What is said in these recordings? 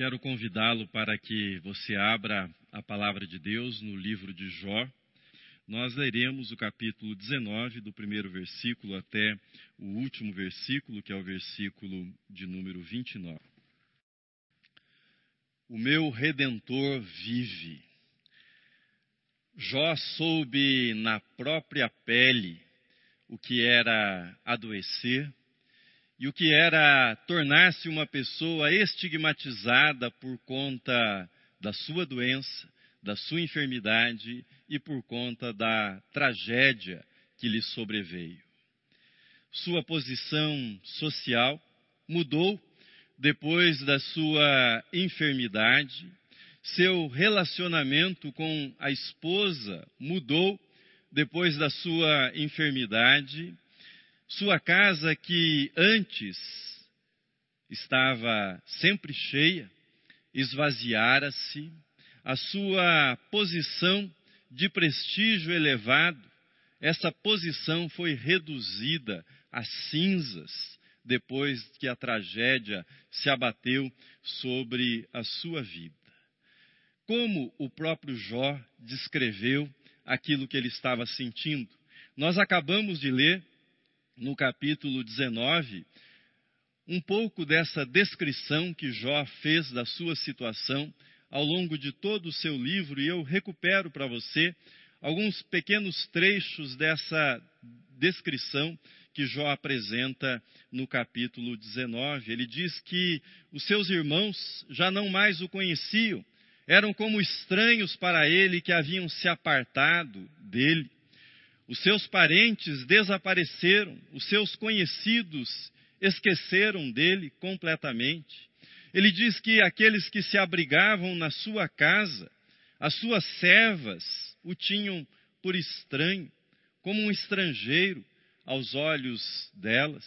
Quero convidá-lo para que você abra a palavra de Deus no livro de Jó. Nós leremos o capítulo 19, do primeiro versículo até o último versículo, que é o versículo de número 29. O meu redentor vive. Jó soube na própria pele o que era adoecer e o que era tornar-se uma pessoa estigmatizada por conta da sua doença, da sua enfermidade e por conta da tragédia que lhe sobreveio. Sua posição social mudou depois da sua enfermidade, seu relacionamento com a esposa mudou depois da sua enfermidade sua casa, que antes estava sempre cheia, esvaziara-se, a sua posição de prestígio elevado, essa posição foi reduzida a cinzas depois que a tragédia se abateu sobre a sua vida. Como o próprio Jó descreveu aquilo que ele estava sentindo? Nós acabamos de ler no capítulo 19, um pouco dessa descrição que Jó fez da sua situação ao longo de todo o seu livro, e eu recupero para você alguns pequenos trechos dessa descrição que Jó apresenta no capítulo 19. Ele diz que os seus irmãos já não mais o conheciam, eram como estranhos para ele que haviam se apartado dele. Os seus parentes desapareceram, os seus conhecidos esqueceram dele completamente. Ele diz que aqueles que se abrigavam na sua casa, as suas servas, o tinham por estranho, como um estrangeiro aos olhos delas.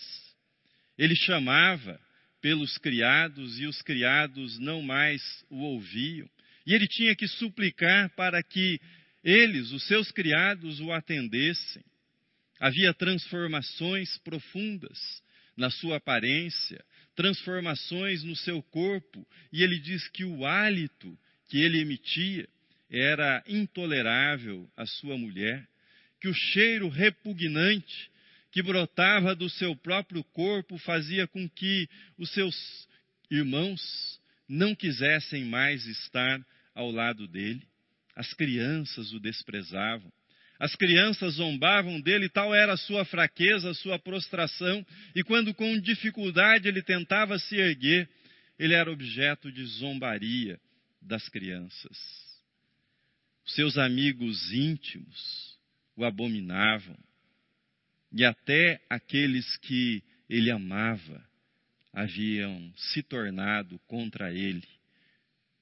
Ele chamava pelos criados e os criados não mais o ouviam. E ele tinha que suplicar para que eles, os seus criados, o atendessem. Havia transformações profundas na sua aparência, transformações no seu corpo, e ele diz que o hálito que ele emitia era intolerável à sua mulher, que o cheiro repugnante que brotava do seu próprio corpo fazia com que os seus irmãos não quisessem mais estar ao lado dele. As crianças o desprezavam. As crianças zombavam dele, tal era a sua fraqueza, a sua prostração, e quando com dificuldade ele tentava se erguer, ele era objeto de zombaria das crianças. Seus amigos íntimos o abominavam, e até aqueles que ele amava haviam se tornado contra ele,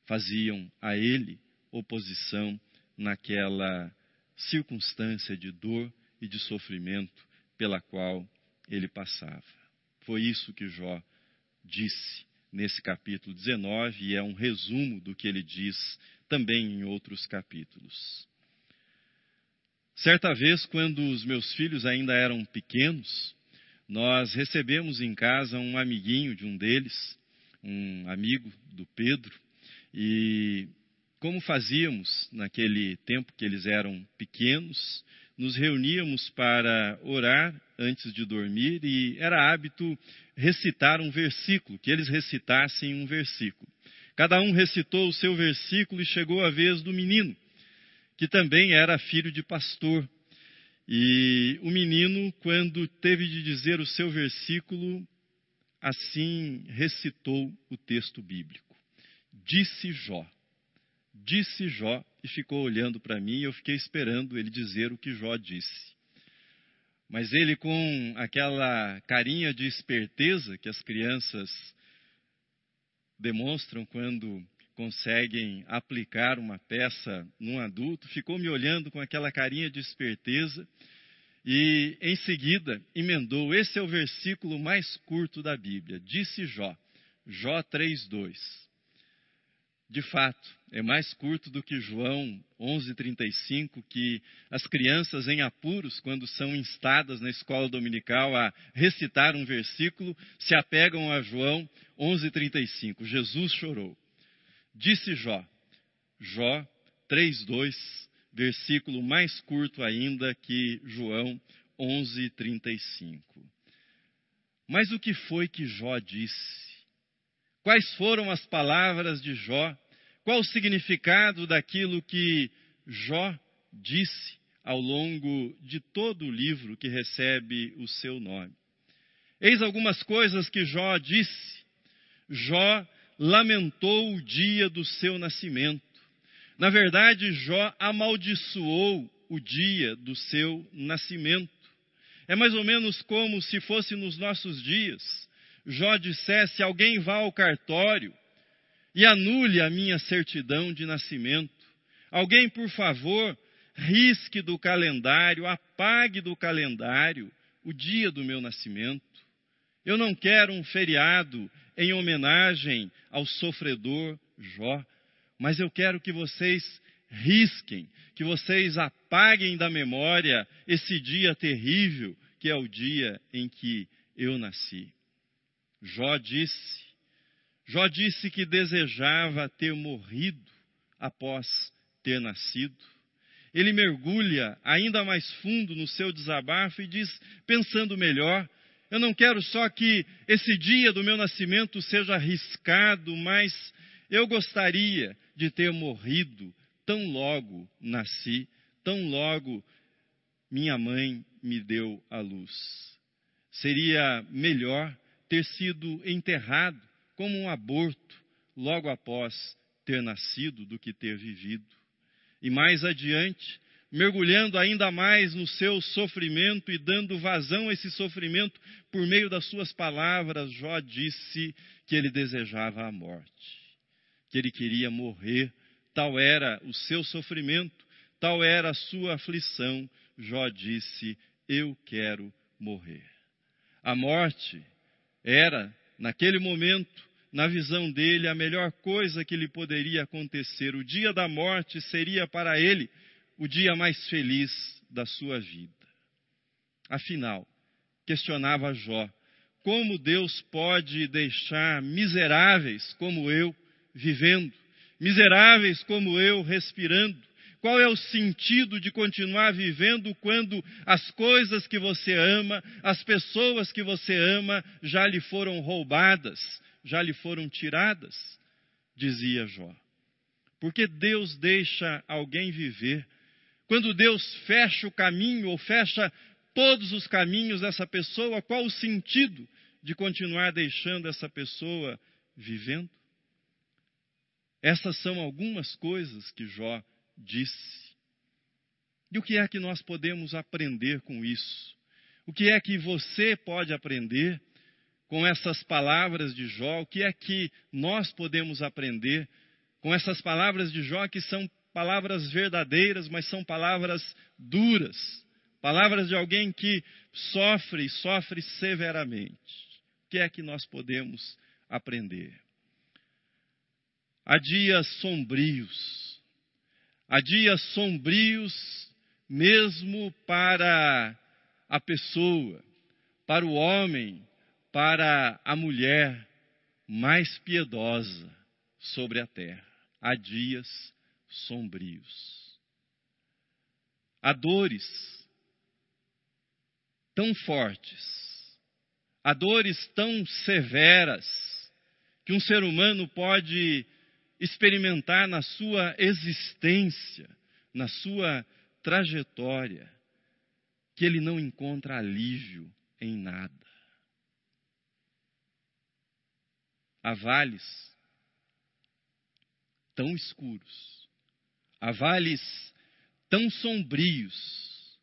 faziam a ele oposição naquela circunstância de dor e de sofrimento pela qual ele passava. Foi isso que Jó disse nesse capítulo 19 e é um resumo do que ele diz também em outros capítulos. Certa vez, quando os meus filhos ainda eram pequenos, nós recebemos em casa um amiguinho de um deles, um amigo do Pedro, e como fazíamos naquele tempo que eles eram pequenos, nos reuníamos para orar antes de dormir e era hábito recitar um versículo, que eles recitassem um versículo. Cada um recitou o seu versículo e chegou a vez do menino, que também era filho de pastor. E o menino, quando teve de dizer o seu versículo, assim recitou o texto bíblico. Disse Jó disse Jó e ficou olhando para mim e eu fiquei esperando ele dizer o que Jó disse. Mas ele, com aquela carinha de esperteza que as crianças demonstram quando conseguem aplicar uma peça num adulto, ficou me olhando com aquela carinha de esperteza e, em seguida, emendou: Esse é o versículo mais curto da Bíblia. Disse Jó, Jó 3,2. De fato, é mais curto do que João 11:35, que as crianças em apuros, quando são instadas na escola dominical a recitar um versículo, se apegam a João 11:35. Jesus chorou. Disse Jó, Jó 3:2, versículo mais curto ainda que João 11:35. Mas o que foi que Jó disse? Quais foram as palavras de Jó? Qual o significado daquilo que Jó disse ao longo de todo o livro que recebe o seu nome? Eis algumas coisas que Jó disse. Jó lamentou o dia do seu nascimento. Na verdade, Jó amaldiçoou o dia do seu nascimento. É mais ou menos como se fosse nos nossos dias. Jó dissesse: Alguém vá ao cartório e anule a minha certidão de nascimento. Alguém, por favor, risque do calendário, apague do calendário o dia do meu nascimento. Eu não quero um feriado em homenagem ao sofredor Jó, mas eu quero que vocês risquem, que vocês apaguem da memória esse dia terrível que é o dia em que eu nasci. Jó disse, Jó disse que desejava ter morrido após ter nascido. Ele mergulha ainda mais fundo no seu desabafo e diz, pensando melhor, eu não quero só que esse dia do meu nascimento seja arriscado, mas eu gostaria de ter morrido tão logo nasci, tão logo minha mãe me deu a luz. Seria melhor ter sido enterrado como um aborto logo após ter nascido do que ter vivido. E mais adiante, mergulhando ainda mais no seu sofrimento e dando vazão a esse sofrimento por meio das suas palavras, Jó disse que ele desejava a morte, que ele queria morrer. Tal era o seu sofrimento, tal era a sua aflição. Jó disse: Eu quero morrer. A morte era, naquele momento, na visão dele, a melhor coisa que lhe poderia acontecer. O dia da morte seria para ele o dia mais feliz da sua vida. Afinal, questionava Jó, como Deus pode deixar miseráveis como eu vivendo, miseráveis como eu respirando? Qual é o sentido de continuar vivendo quando as coisas que você ama, as pessoas que você ama, já lhe foram roubadas, já lhe foram tiradas? Dizia Jó. Porque Deus deixa alguém viver quando Deus fecha o caminho ou fecha todos os caminhos dessa pessoa, qual o sentido de continuar deixando essa pessoa vivendo? Essas são algumas coisas que Jó disse. E o que é que nós podemos aprender com isso? O que é que você pode aprender com essas palavras de Jó? O que é que nós podemos aprender com essas palavras de Jó que são palavras verdadeiras, mas são palavras duras, palavras de alguém que sofre e sofre severamente. O que é que nós podemos aprender? Há dias sombrios, há dias sombrios mesmo para a pessoa, para o homem, para a mulher mais piedosa sobre a terra. Há dias sombrios. Há dores tão fortes, há dores tão severas que um ser humano pode experimentar na sua existência, na sua trajetória, que ele não encontra alívio em nada. Há vales tão escuros Há vales tão sombrios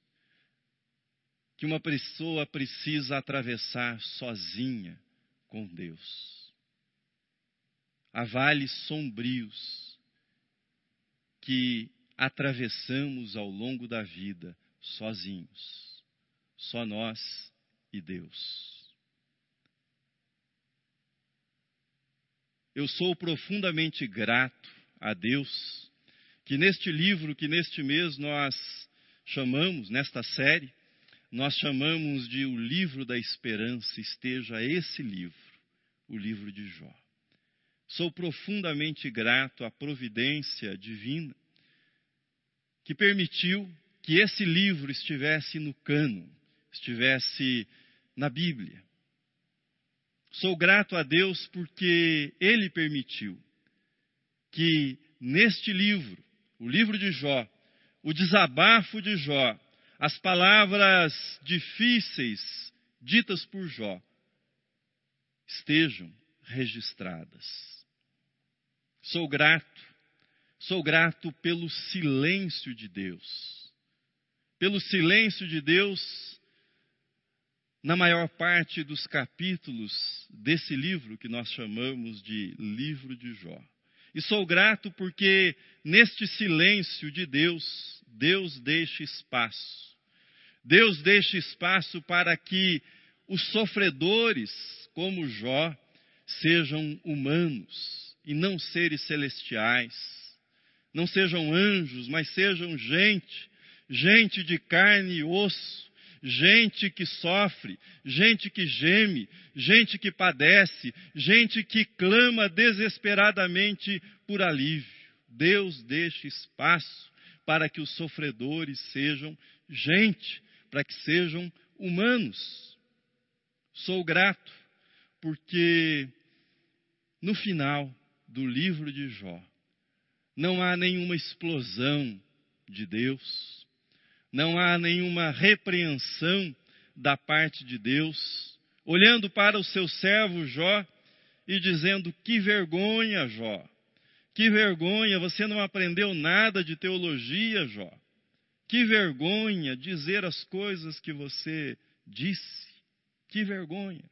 que uma pessoa precisa atravessar sozinha com Deus. Há vales sombrios que atravessamos ao longo da vida sozinhos, só nós e Deus. Eu sou profundamente grato a Deus que neste livro, que neste mês nós chamamos, nesta série, nós chamamos de o livro da esperança, esteja esse livro, o livro de Jó. Sou profundamente grato à providência divina que permitiu que esse livro estivesse no cano, estivesse na Bíblia. Sou grato a Deus porque Ele permitiu que neste livro, o livro de Jó, o desabafo de Jó, as palavras difíceis ditas por Jó, estejam registradas. Sou grato, sou grato pelo silêncio de Deus. Pelo silêncio de Deus na maior parte dos capítulos desse livro que nós chamamos de Livro de Jó. E sou grato porque neste silêncio de Deus, Deus deixa espaço. Deus deixa espaço para que os sofredores, como Jó, sejam humanos e não seres celestiais. Não sejam anjos, mas sejam gente, gente de carne e osso, gente que sofre, gente que geme, gente que padece, gente que clama desesperadamente por alívio. Deus deixa espaço para que os sofredores sejam gente, para que sejam humanos. Sou grato porque no final do livro de Jó não há nenhuma explosão de Deus, não há nenhuma repreensão da parte de Deus, olhando para o seu servo Jó e dizendo: Que vergonha, Jó! Que vergonha, você não aprendeu nada de teologia, Jó. Que vergonha dizer as coisas que você disse. Que vergonha.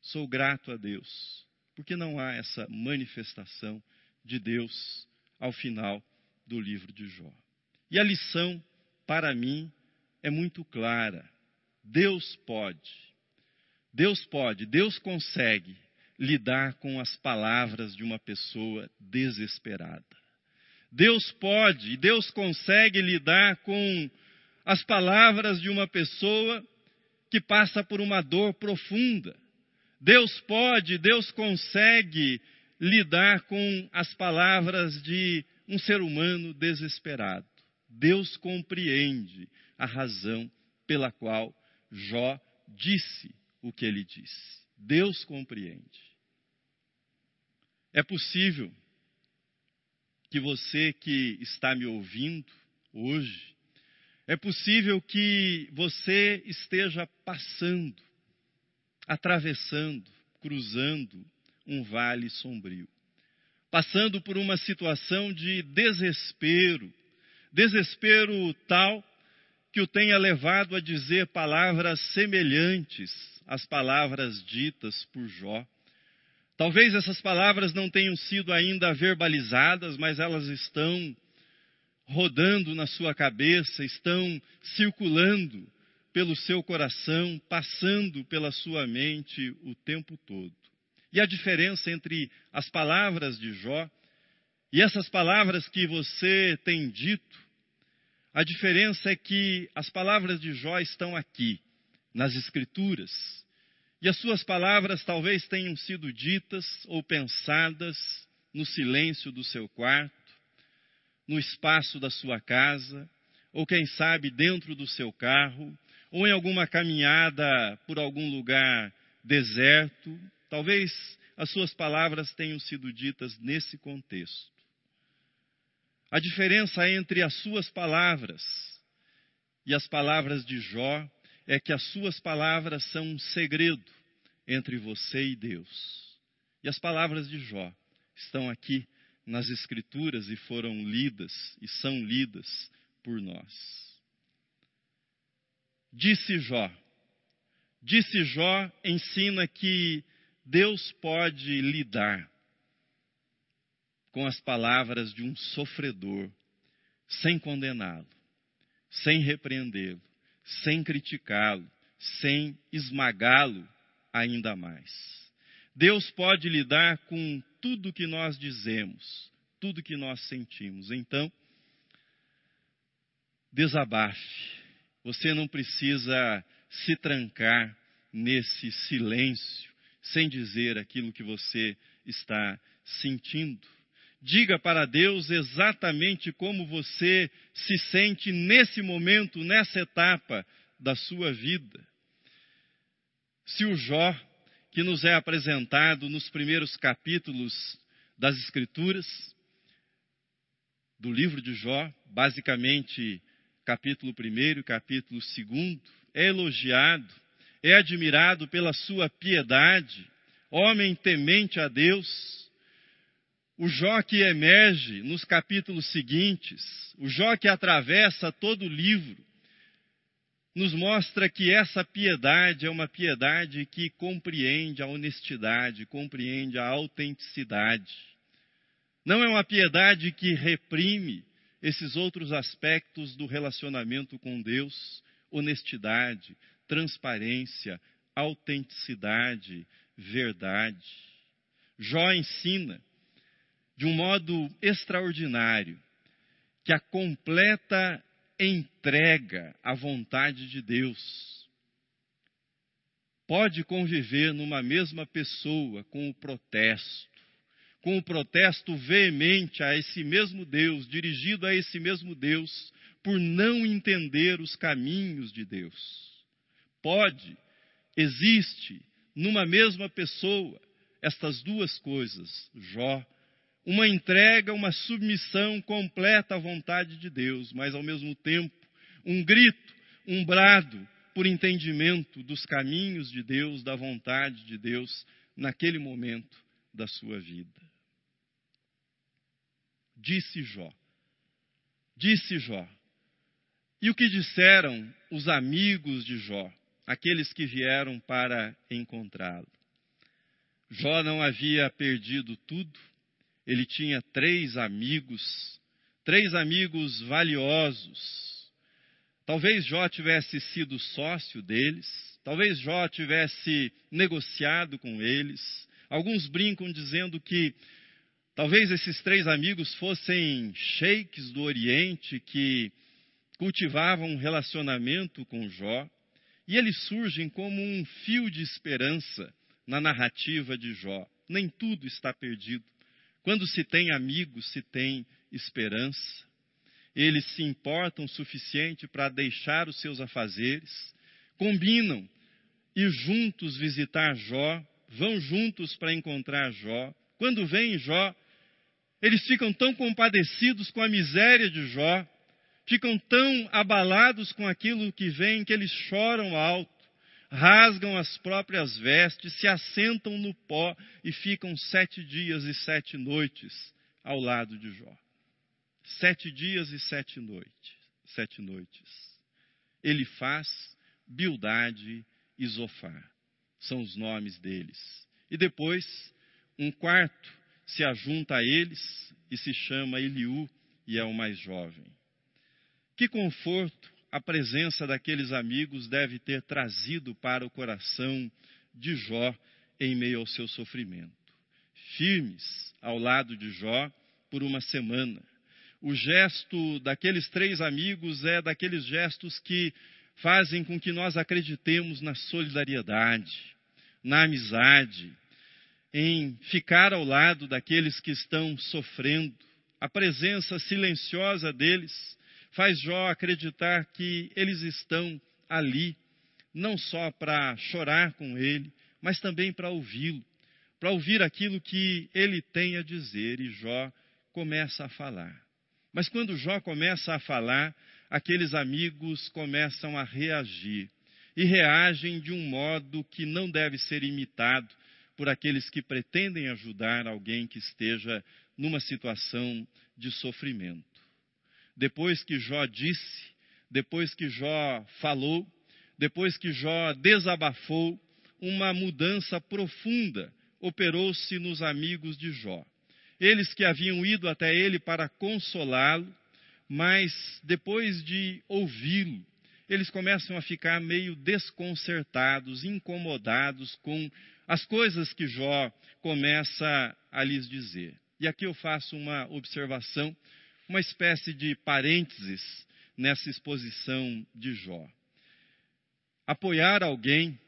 Sou grato a Deus, porque não há essa manifestação de Deus ao final do livro de Jó. E a lição, para mim, é muito clara. Deus pode, Deus pode, Deus consegue lidar com as palavras de uma pessoa desesperada. Deus pode e Deus consegue lidar com as palavras de uma pessoa que passa por uma dor profunda. Deus pode, Deus consegue lidar com as palavras de um ser humano desesperado. Deus compreende a razão pela qual Jó disse o que ele disse. Deus compreende. É possível que você que está me ouvindo hoje, é possível que você esteja passando, atravessando, cruzando um vale sombrio, passando por uma situação de desespero, desespero tal que o tenha levado a dizer palavras semelhantes às palavras ditas por Jó. Talvez essas palavras não tenham sido ainda verbalizadas, mas elas estão rodando na sua cabeça, estão circulando pelo seu coração, passando pela sua mente o tempo todo. E a diferença entre as palavras de Jó e essas palavras que você tem dito a diferença é que as palavras de Jó estão aqui, nas Escrituras. E as suas palavras talvez tenham sido ditas ou pensadas no silêncio do seu quarto, no espaço da sua casa, ou quem sabe dentro do seu carro, ou em alguma caminhada por algum lugar deserto. Talvez as suas palavras tenham sido ditas nesse contexto. A diferença entre as suas palavras e as palavras de Jó é que as suas palavras são um segredo entre você e Deus. E as palavras de Jó estão aqui nas Escrituras e foram lidas e são lidas por nós. Disse Jó. Disse Jó ensina que Deus pode lidar com as palavras de um sofredor, sem condená-lo, sem repreendê-lo, sem criticá-lo, sem esmagá-lo ainda mais. Deus pode lidar com tudo que nós dizemos, tudo que nós sentimos. Então, desabafe. Você não precisa se trancar nesse silêncio, sem dizer aquilo que você está sentindo. Diga para Deus exatamente como você se sente nesse momento, nessa etapa da sua vida. Se o Jó, que nos é apresentado nos primeiros capítulos das Escrituras, do livro de Jó, basicamente capítulo 1 e capítulo 2, é elogiado, é admirado pela sua piedade, homem temente a Deus. O Jó que emerge nos capítulos seguintes, o Jó que atravessa todo o livro, nos mostra que essa piedade é uma piedade que compreende a honestidade, compreende a autenticidade. Não é uma piedade que reprime esses outros aspectos do relacionamento com Deus: honestidade, transparência, autenticidade, verdade. Jó ensina, de um modo extraordinário, que a completa entrega à vontade de Deus pode conviver numa mesma pessoa com o protesto, com o protesto veemente a esse mesmo Deus, dirigido a esse mesmo Deus, por não entender os caminhos de Deus. Pode, existe numa mesma pessoa estas duas coisas, Jó uma entrega, uma submissão completa à vontade de Deus, mas ao mesmo tempo um grito, um brado por entendimento dos caminhos de Deus, da vontade de Deus naquele momento da sua vida. Disse Jó. Disse Jó. E o que disseram os amigos de Jó, aqueles que vieram para encontrá-lo? Jó não havia perdido tudo, ele tinha três amigos, três amigos valiosos. Talvez Jó tivesse sido sócio deles, talvez Jó tivesse negociado com eles. Alguns brincam dizendo que talvez esses três amigos fossem sheiks do Oriente que cultivavam um relacionamento com Jó, e eles surgem como um fio de esperança na narrativa de Jó. Nem tudo está perdido. Quando se tem amigos, se tem esperança. Eles se importam o suficiente para deixar os seus afazeres, combinam ir juntos visitar Jó, vão juntos para encontrar Jó. Quando vem Jó, eles ficam tão compadecidos com a miséria de Jó, ficam tão abalados com aquilo que vem que eles choram alto rasgam as próprias vestes, se assentam no pó e ficam sete dias e sete noites ao lado de Jó. Sete dias e sete noites. Sete noites. Ele faz Bildade e Zofar. São os nomes deles. E depois, um quarto se ajunta a eles e se chama Eliú e é o mais jovem. Que conforto a presença daqueles amigos deve ter trazido para o coração de Jó em meio ao seu sofrimento. Firmes ao lado de Jó por uma semana. O gesto daqueles três amigos é daqueles gestos que fazem com que nós acreditemos na solidariedade, na amizade, em ficar ao lado daqueles que estão sofrendo. A presença silenciosa deles faz Jó acreditar que eles estão ali, não só para chorar com ele, mas também para ouvi-lo, para ouvir aquilo que ele tem a dizer. E Jó começa a falar. Mas quando Jó começa a falar, aqueles amigos começam a reagir. E reagem de um modo que não deve ser imitado por aqueles que pretendem ajudar alguém que esteja numa situação de sofrimento depois que Jó disse, depois que Jó falou, depois que Jó desabafou, uma mudança profunda operou-se nos amigos de Jó. Eles que haviam ido até ele para consolá-lo, mas depois de ouvi-lo, eles começam a ficar meio desconcertados, incomodados com as coisas que Jó começa a lhes dizer. E aqui eu faço uma observação uma espécie de parênteses nessa exposição de Jó. Apoiar alguém,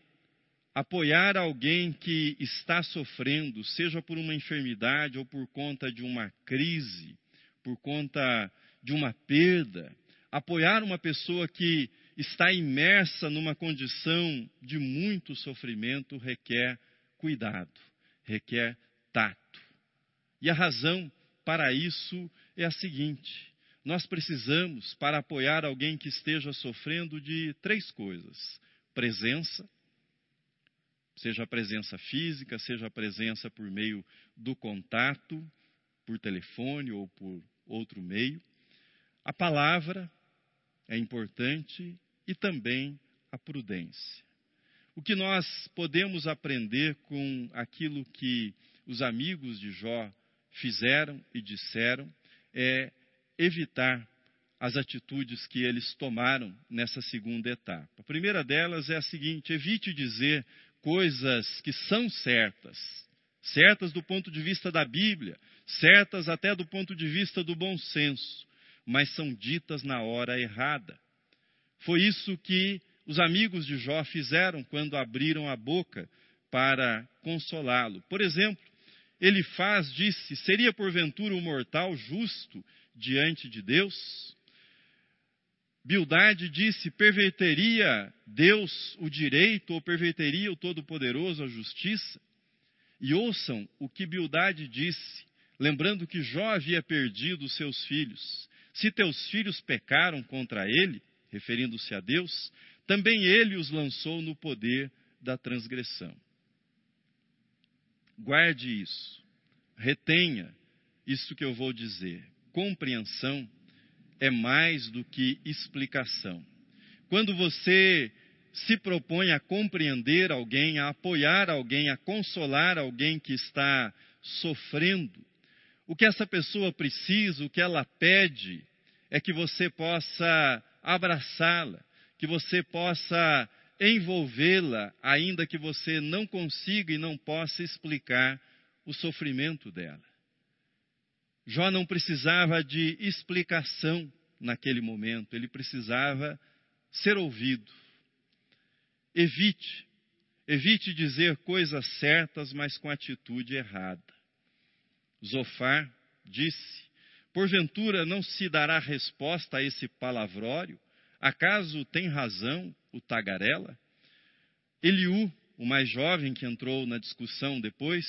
apoiar alguém que está sofrendo, seja por uma enfermidade ou por conta de uma crise, por conta de uma perda, apoiar uma pessoa que está imersa numa condição de muito sofrimento requer cuidado, requer tato. E a razão para isso é a seguinte: nós precisamos, para apoiar alguém que esteja sofrendo, de três coisas: presença, seja a presença física, seja a presença por meio do contato, por telefone ou por outro meio. A palavra é importante e também a prudência. O que nós podemos aprender com aquilo que os amigos de Jó fizeram e disseram é evitar as atitudes que eles tomaram nessa segunda etapa. A primeira delas é a seguinte: evite dizer coisas que são certas, certas do ponto de vista da Bíblia, certas até do ponto de vista do bom senso, mas são ditas na hora errada. Foi isso que os amigos de Jó fizeram quando abriram a boca para consolá-lo. Por exemplo, ele faz, disse: Seria porventura o um mortal justo diante de Deus? Bildade disse: perverteria Deus o direito ou perverteria o Todo-Poderoso a justiça? E ouçam o que Bildade disse, lembrando que Jó havia perdido seus filhos. Se teus filhos pecaram contra ele, referindo-se a Deus, também ele os lançou no poder da transgressão. Guarde isso, retenha isso que eu vou dizer. Compreensão é mais do que explicação. Quando você se propõe a compreender alguém, a apoiar alguém, a consolar alguém que está sofrendo, o que essa pessoa precisa, o que ela pede, é que você possa abraçá-la, que você possa envolvê-la, ainda que você não consiga e não possa explicar o sofrimento dela. Jó não precisava de explicação naquele momento, ele precisava ser ouvido. Evite, evite dizer coisas certas, mas com atitude errada. Zofar disse: Porventura não se dará resposta a esse palavrório? Acaso tem razão o tagarela? Eliú, o mais jovem que entrou na discussão depois,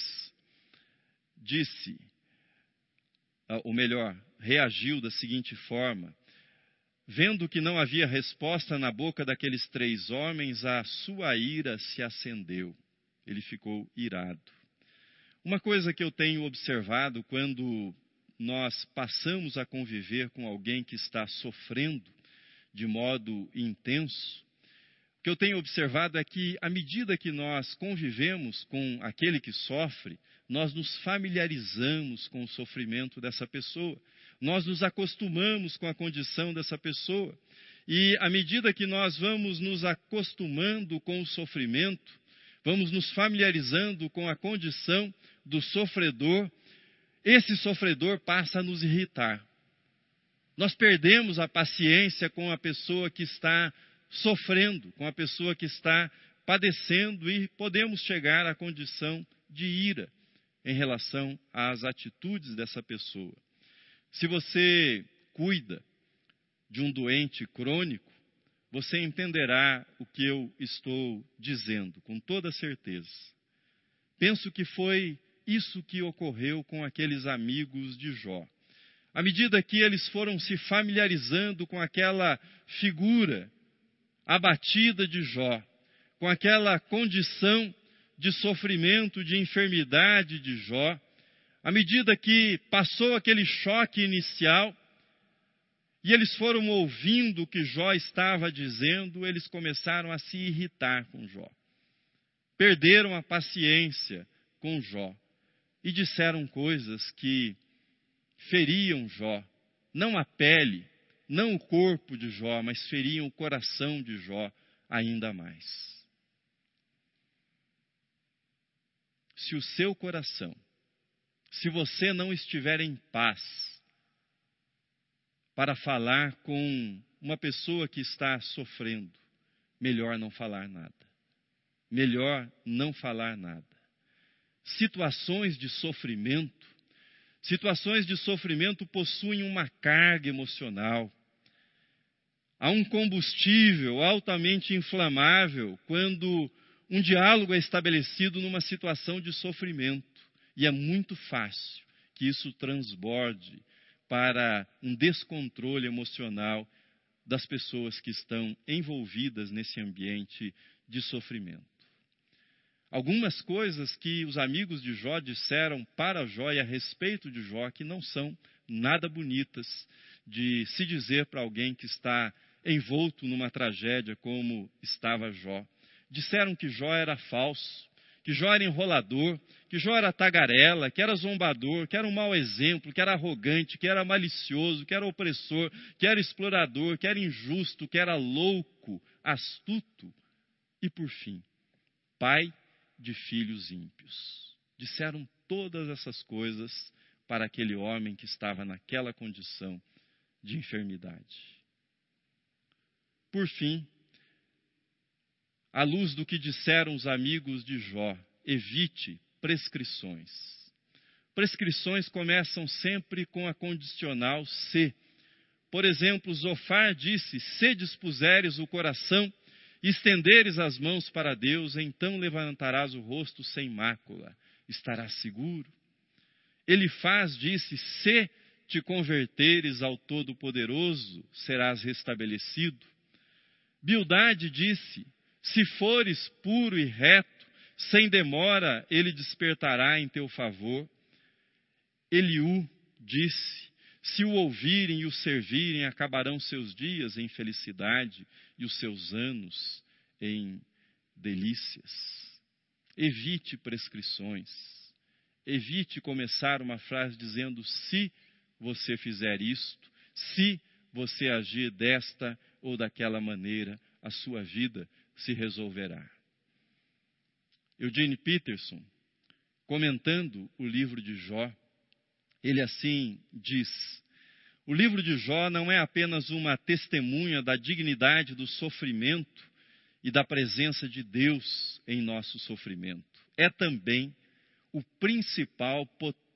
disse: ah, ou melhor, reagiu da seguinte forma: Vendo que não havia resposta na boca daqueles três homens, a sua ira se acendeu. Ele ficou irado. Uma coisa que eu tenho observado quando nós passamos a conviver com alguém que está sofrendo de modo intenso, o que eu tenho observado é que, à medida que nós convivemos com aquele que sofre, nós nos familiarizamos com o sofrimento dessa pessoa, nós nos acostumamos com a condição dessa pessoa. E à medida que nós vamos nos acostumando com o sofrimento, vamos nos familiarizando com a condição do sofredor, esse sofredor passa a nos irritar. Nós perdemos a paciência com a pessoa que está sofrendo, com a pessoa que está padecendo e podemos chegar à condição de ira em relação às atitudes dessa pessoa. Se você cuida de um doente crônico, você entenderá o que eu estou dizendo, com toda certeza. Penso que foi isso que ocorreu com aqueles amigos de Jó. À medida que eles foram se familiarizando com aquela figura abatida de Jó, com aquela condição de sofrimento, de enfermidade de Jó, à medida que passou aquele choque inicial, e eles foram ouvindo o que Jó estava dizendo, eles começaram a se irritar com Jó. Perderam a paciência com Jó e disseram coisas que feriam Jó, não a pele, não o corpo de Jó, mas feriam o coração de Jó ainda mais. se o seu coração, se você não estiver em paz para falar com uma pessoa que está sofrendo, melhor não falar nada. melhor não falar nada. Situações de sofrimento, situações de sofrimento possuem uma carga emocional. Há um combustível altamente inflamável quando um diálogo é estabelecido numa situação de sofrimento. E é muito fácil que isso transborde para um descontrole emocional das pessoas que estão envolvidas nesse ambiente de sofrimento. Algumas coisas que os amigos de Jó disseram para Jó e a respeito de Jó que não são nada bonitas de se dizer para alguém que está envolto numa tragédia como estava Jó. Disseram que Jó era falso, que Jó era enrolador, que Jó era tagarela, que era zombador, que era um mau exemplo, que era arrogante, que era malicioso, que era opressor, que era explorador, que era injusto, que era louco, astuto e, por fim, pai de filhos ímpios. Disseram todas essas coisas para aquele homem que estava naquela condição de enfermidade. Por fim, à luz do que disseram os amigos de Jó, evite prescrições. Prescrições começam sempre com a condicional se. Por exemplo, Zofar disse: Se dispuseres o coração estenderes as mãos para Deus, então levantarás o rosto sem mácula, estarás seguro. Elifaz disse: Se te converteres ao Todo-Poderoso, serás restabelecido. Bildade disse: se fores puro e reto, sem demora ele despertará em teu favor. Eliú disse: Se o ouvirem e o servirem, acabarão seus dias em felicidade e os seus anos em delícias. Evite prescrições. Evite começar uma frase dizendo: se você fizer isto, se você agir desta ou daquela maneira, a sua vida se resolverá. Eugene Peterson, comentando o livro de Jó, ele assim diz: O livro de Jó não é apenas uma testemunha da dignidade do sofrimento e da presença de Deus em nosso sofrimento, é também o principal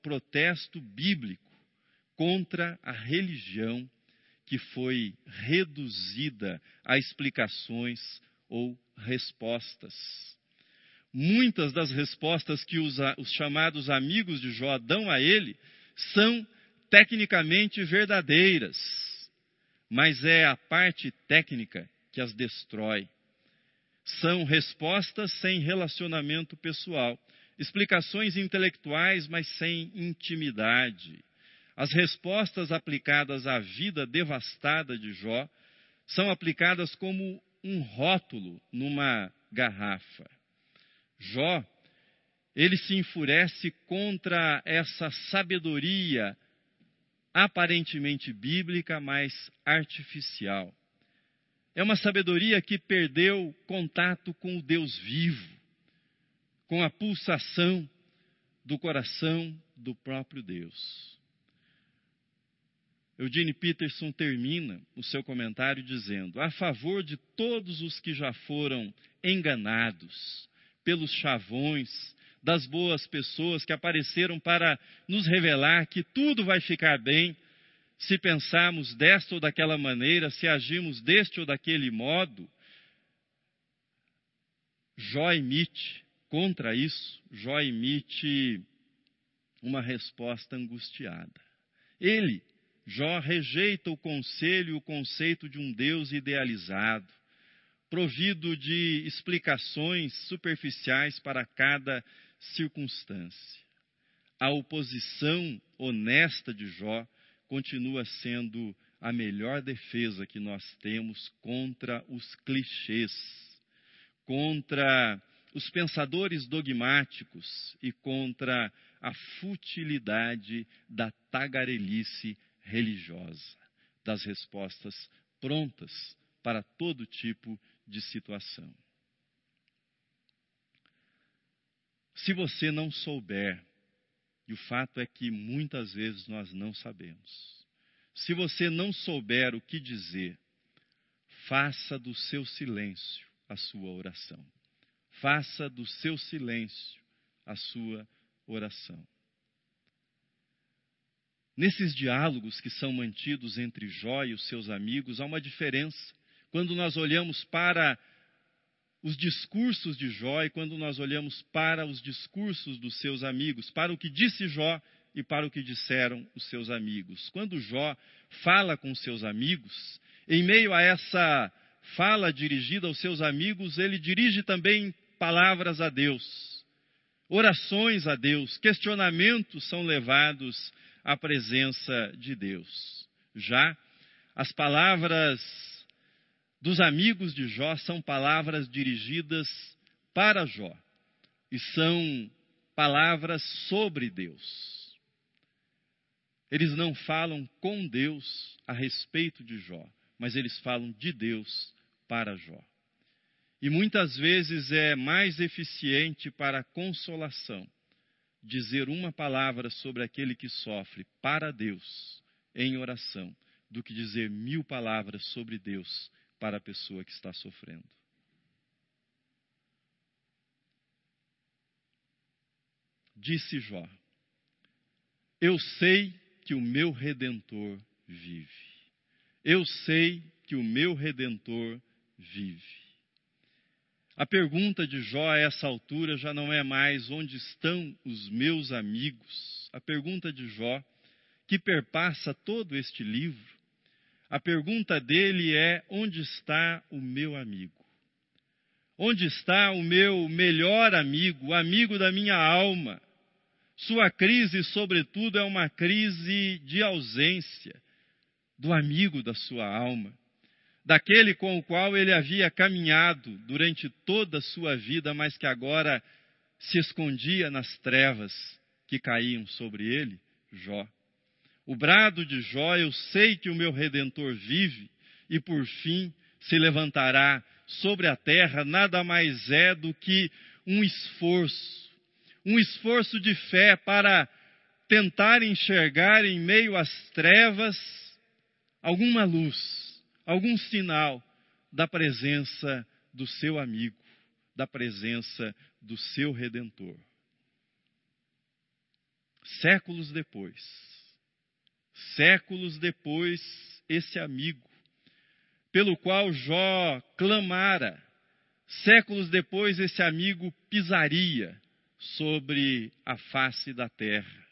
protesto bíblico contra a religião que foi reduzida a explicações ou respostas. Muitas das respostas que os, os chamados amigos de Jó dão a ele são tecnicamente verdadeiras, mas é a parte técnica que as destrói. São respostas sem relacionamento pessoal, explicações intelectuais, mas sem intimidade. As respostas aplicadas à vida devastada de Jó são aplicadas como um rótulo numa garrafa. Jó, ele se enfurece contra essa sabedoria aparentemente bíblica, mas artificial. É uma sabedoria que perdeu contato com o Deus vivo, com a pulsação do coração do próprio Deus. Eugene Peterson termina o seu comentário dizendo: a favor de todos os que já foram enganados pelos chavões das boas pessoas que apareceram para nos revelar que tudo vai ficar bem se pensarmos desta ou daquela maneira, se agirmos deste ou daquele modo. Jó emite contra isso, Jó emite uma resposta angustiada. Ele Jó rejeita o conselho e o conceito de um Deus idealizado, provido de explicações superficiais para cada circunstância. A oposição honesta de Jó continua sendo a melhor defesa que nós temos contra os clichês, contra os pensadores dogmáticos e contra a futilidade da tagarelice religiosa, das respostas prontas para todo tipo de situação. Se você não souber, e o fato é que muitas vezes nós não sabemos, se você não souber o que dizer, faça do seu silêncio a sua oração. faça do seu silêncio a sua oração. Nesses diálogos que são mantidos entre Jó e os seus amigos, há uma diferença. Quando nós olhamos para os discursos de Jó e quando nós olhamos para os discursos dos seus amigos, para o que disse Jó e para o que disseram os seus amigos. Quando Jó fala com seus amigos, em meio a essa fala dirigida aos seus amigos, ele dirige também palavras a Deus, orações a Deus, questionamentos são levados à presença de Deus. Já as palavras dos amigos de Jó são palavras dirigidas para Jó e são palavras sobre Deus. Eles não falam com Deus a respeito de Jó, mas eles falam de Deus para Jó. E muitas vezes é mais eficiente para a consolação dizer uma palavra sobre aquele que sofre para Deus em oração do que dizer mil palavras sobre Deus para a pessoa que está sofrendo. Disse Jó: Eu sei que o meu redentor vive. Eu sei que o meu redentor vive. A pergunta de Jó a essa altura já não é mais onde estão os meus amigos. A pergunta de Jó, que perpassa todo este livro, a pergunta dele é: onde está o meu amigo? Onde está o meu melhor amigo, o amigo da minha alma? Sua crise, sobretudo, é uma crise de ausência do amigo da sua alma, daquele com o qual ele havia caminhado durante toda a sua vida, mas que agora se escondia nas trevas que caíam sobre ele, Jó. O brado de Jó, eu sei que o meu redentor vive e por fim se levantará sobre a terra, nada mais é do que um esforço um esforço de fé para tentar enxergar em meio às trevas alguma luz, algum sinal da presença do seu amigo, da presença do seu redentor. Séculos depois, séculos depois, esse amigo, pelo qual Jó clamara, séculos depois, esse amigo pisaria sobre a face da terra.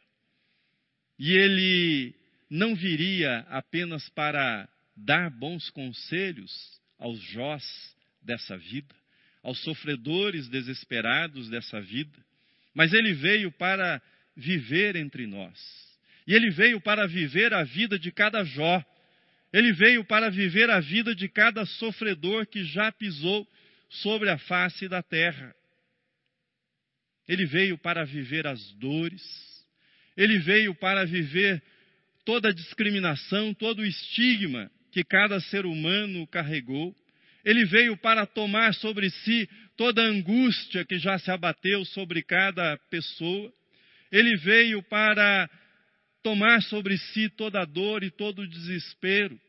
E ele não viria apenas para dar bons conselhos aos jós dessa vida, aos sofredores desesperados dessa vida, mas ele veio para viver entre nós. E ele veio para viver a vida de cada Jó. Ele veio para viver a vida de cada sofredor que já pisou sobre a face da terra. Ele veio para viver as dores, ele veio para viver toda a discriminação, todo o estigma que cada ser humano carregou. Ele veio para tomar sobre si toda a angústia que já se abateu sobre cada pessoa. Ele veio para tomar sobre si toda a dor e todo o desespero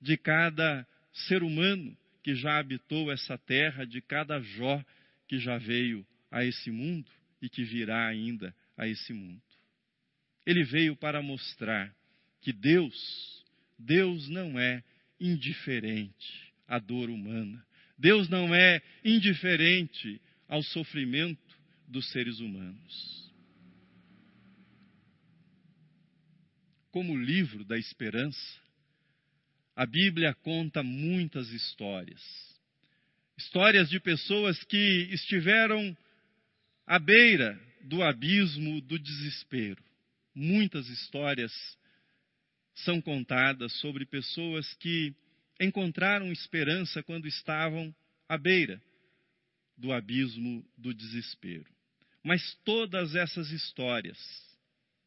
de cada ser humano que já habitou essa terra, de cada Jó que já veio a esse mundo e que virá ainda a esse mundo. Ele veio para mostrar que Deus, Deus não é indiferente à dor humana. Deus não é indiferente ao sofrimento dos seres humanos. Como livro da esperança, a Bíblia conta muitas histórias Histórias de pessoas que estiveram à beira do abismo do desespero. Muitas histórias são contadas sobre pessoas que encontraram esperança quando estavam à beira do abismo do desespero. Mas todas essas histórias,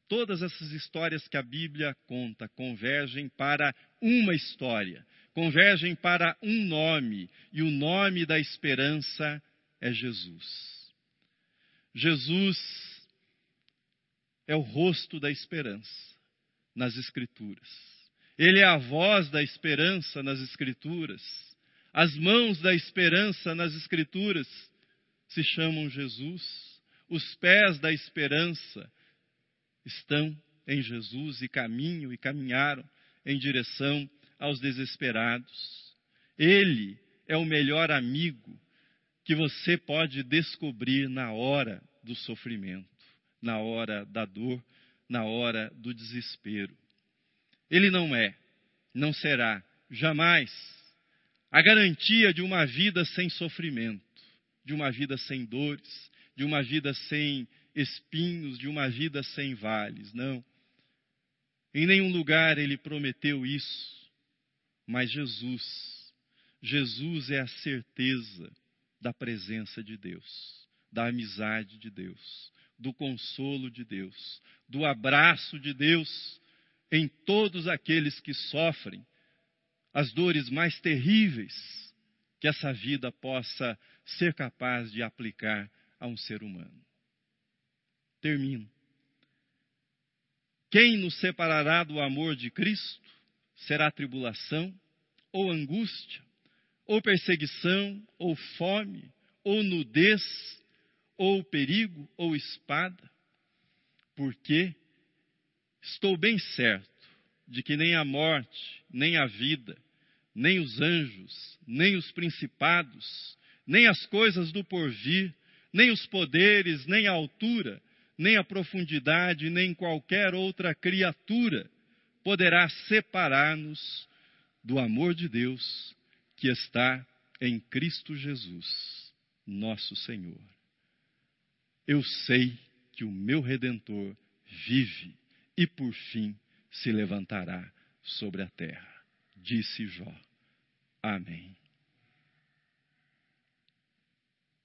todas essas histórias que a Bíblia conta, convergem para uma história convergem para um nome, e o nome da esperança é Jesus. Jesus é o rosto da esperança nas Escrituras. Ele é a voz da esperança nas Escrituras, as mãos da esperança nas Escrituras. se chamam Jesus, os pés da esperança estão em Jesus e caminham e caminharam em direção aos desesperados. Ele é o melhor amigo que você pode descobrir na hora do sofrimento, na hora da dor, na hora do desespero. Ele não é, não será, jamais, a garantia de uma vida sem sofrimento, de uma vida sem dores, de uma vida sem espinhos, de uma vida sem vales. Não. Em nenhum lugar ele prometeu isso. Mas Jesus, Jesus é a certeza da presença de Deus, da amizade de Deus, do consolo de Deus, do abraço de Deus em todos aqueles que sofrem as dores mais terríveis que essa vida possa ser capaz de aplicar a um ser humano. Termino. Quem nos separará do amor de Cristo? Será tribulação, ou angústia, ou perseguição, ou fome, ou nudez, ou perigo, ou espada? Porque estou bem certo de que nem a morte, nem a vida, nem os anjos, nem os principados, nem as coisas do porvir, nem os poderes, nem a altura, nem a profundidade, nem qualquer outra criatura poderá separar-nos do amor de Deus que está em Cristo Jesus, nosso Senhor. Eu sei que o meu redentor vive e por fim se levantará sobre a terra, disse Jó. Amém.